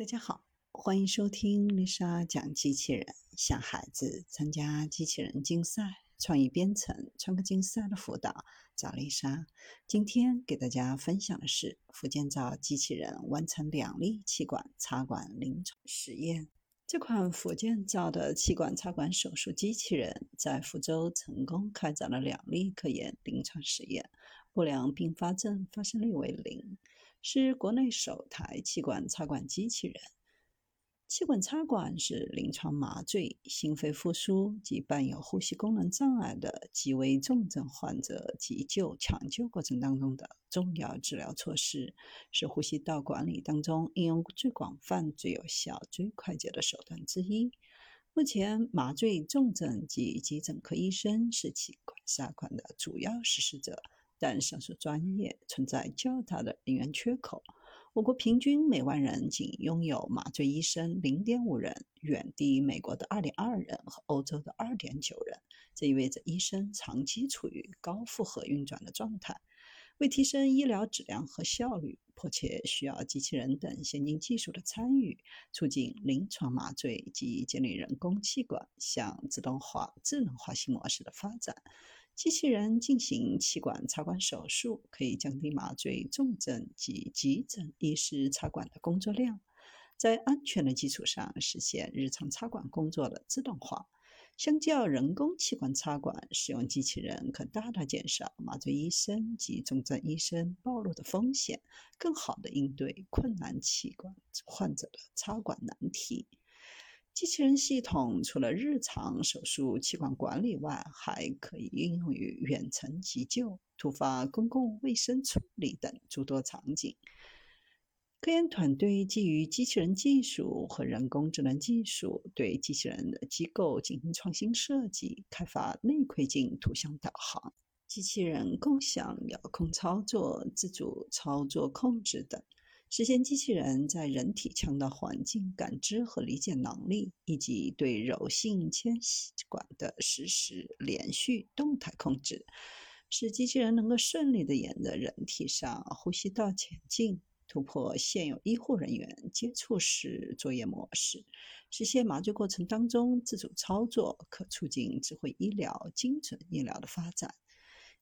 大家好，欢迎收听丽莎讲机器人。想孩子参加机器人竞赛、创意编程、创客竞赛的辅导，找丽莎。今天给大家分享的是福建造机器人完成两例气管插管临床实验。这款福建造的气管插管手术机器人在福州成功开展了两例科研临床实验，不良并发症发生率为零。是国内首台气管插管机器人。气管插管是临床麻醉、心肺复苏及伴有呼吸功能障碍的极为重症患者急救抢救过程当中的重要治疗措施，是呼吸道管理当中应用最广泛、最有效、最快捷的手段之一。目前，麻醉重症及急诊科医生是气管插管的主要实施者。但上述专业存在较大的人员缺口。我国平均每万人仅拥有麻醉医生零点五人，远低于美国的二点二人和欧洲的二点九人。这意味着医生长期处于高负荷运转的状态。为提升医疗质量和效率，迫切需要机器人等先进技术的参与，促进临床麻醉及建立人工气管向自动化、智能化新模式的发展。机器人进行气管插管手术，可以降低麻醉重症及急诊医师插管的工作量，在安全的基础上实现日常插管工作的自动化。相较人工气管插管，使用机器人可大大减少麻醉医生及重症医生暴露的风险，更好地应对困难气管患者的插管难题。机器人系统除了日常手术气管管理外，还可以应用于远程急救、突发公共卫生处理等诸多场景。科研团队基于机器人技术和人工智能技术，对机器人的机构进行创新设计，开发内窥镜图像导航、机器人共享遥控操作、自主操作控制等。实现机器人在人体腔的环境感知和理解能力，以及对柔性纤细管的实时、连续、动态控制，使机器人能够顺利地沿着人体上呼吸道前进，突破现有医护人员接触式作业模式，实现麻醉过程当中自主操作，可促进智慧医疗、精准医疗的发展。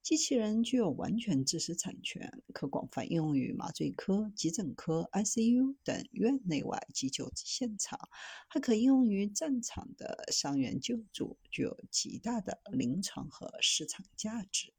机器人具有完全知识产权，可广泛应用于麻醉科、急诊科、ICU 等院内外急救现场，还可应用于战场的伤员救助，具有极大的临床和市场价值。